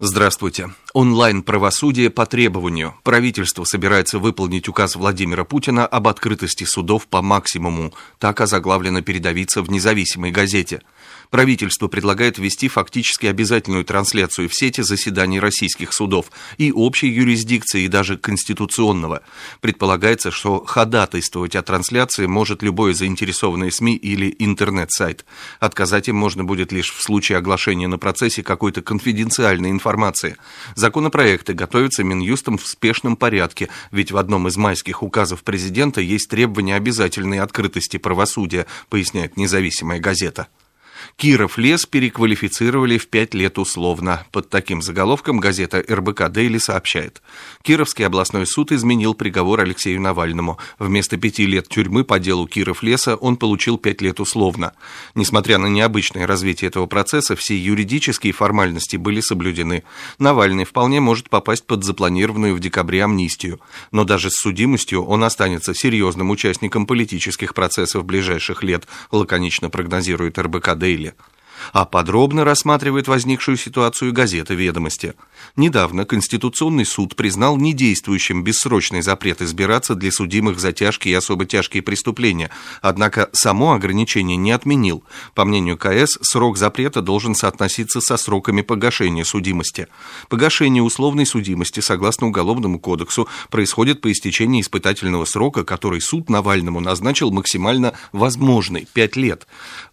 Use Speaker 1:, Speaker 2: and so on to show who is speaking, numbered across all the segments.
Speaker 1: Здравствуйте. Онлайн-правосудие по требованию. Правительство собирается выполнить указ Владимира Путина об открытости судов по максимуму. Так озаглавлено передовица в независимой газете. Правительство предлагает ввести фактически обязательную трансляцию в сети заседаний российских судов и общей юрисдикции, и даже конституционного. Предполагается, что ходатайствовать о трансляции может любое заинтересованное СМИ или интернет-сайт. Отказать им можно будет лишь в случае оглашения на процессе какой-то конфиденциальной информации. Законопроекты готовятся Минюстом в спешном порядке, ведь в одном из майских указов президента есть требование обязательной открытости правосудия, поясняет независимая газета. Киров лес переквалифицировали в пять лет условно. Под таким заголовком газета РБК Дейли сообщает. Кировский областной суд изменил приговор Алексею Навальному. Вместо пяти лет тюрьмы по делу Киров леса он получил пять лет условно. Несмотря на необычное развитие этого процесса, все юридические формальности были соблюдены. Навальный вполне может попасть под запланированную в декабре амнистию. Но даже с судимостью он останется серьезным участником политических процессов ближайших лет, лаконично прогнозирует РБК Дейли а подробно рассматривает возникшую ситуацию газета «Ведомости». Недавно Конституционный суд признал недействующим бессрочный запрет избираться для судимых за тяжкие и особо тяжкие преступления, однако само ограничение не отменил. По мнению КС, срок запрета должен соотноситься со сроками погашения судимости. Погашение условной судимости, согласно Уголовному кодексу, происходит по истечении испытательного срока, который суд Навальному назначил максимально возможный – 5 лет.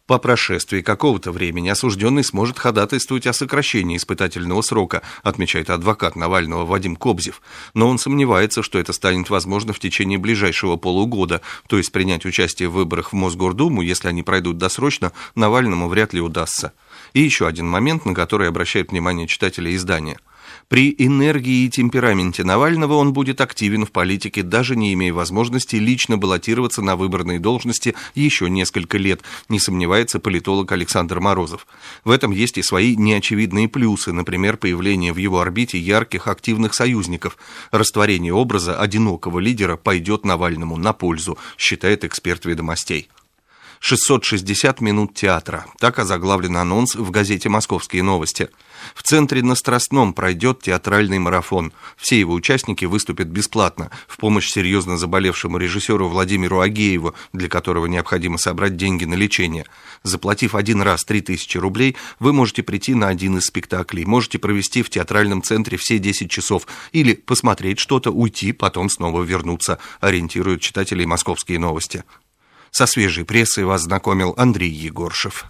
Speaker 1: По прошествии какого-то времени осужденный сможет ходатайствовать о сокращении испытательного срока, отмечает адвокат Навального Вадим Кобзев. Но он сомневается, что это станет возможно в течение ближайшего полугода, то есть принять участие в выборах в Мосгордуму, если они пройдут досрочно, Навальному вряд ли удастся. И еще один момент, на который обращает внимание читатели издания – при энергии и темпераменте Навального он будет активен в политике, даже не имея возможности лично баллотироваться на выборные должности еще несколько лет, не сомневается политолог Александр Морозов. В этом есть и свои неочевидные плюсы, например, появление в его орбите ярких активных союзников. Растворение образа одинокого лидера пойдет Навальному на пользу, считает эксперт ведомостей. 660 минут театра. Так озаглавлен анонс в газете «Московские новости». В центре на Страстном пройдет театральный марафон. Все его участники выступят бесплатно в помощь серьезно заболевшему режиссеру Владимиру Агееву, для которого необходимо собрать деньги на лечение. Заплатив один раз 3000 рублей, вы можете прийти на один из спектаклей, можете провести в театральном центре все 10 часов или посмотреть что-то, уйти, потом снова вернуться, ориентируют читателей «Московские новости». Со свежей прессой вас знакомил Андрей Егоршев.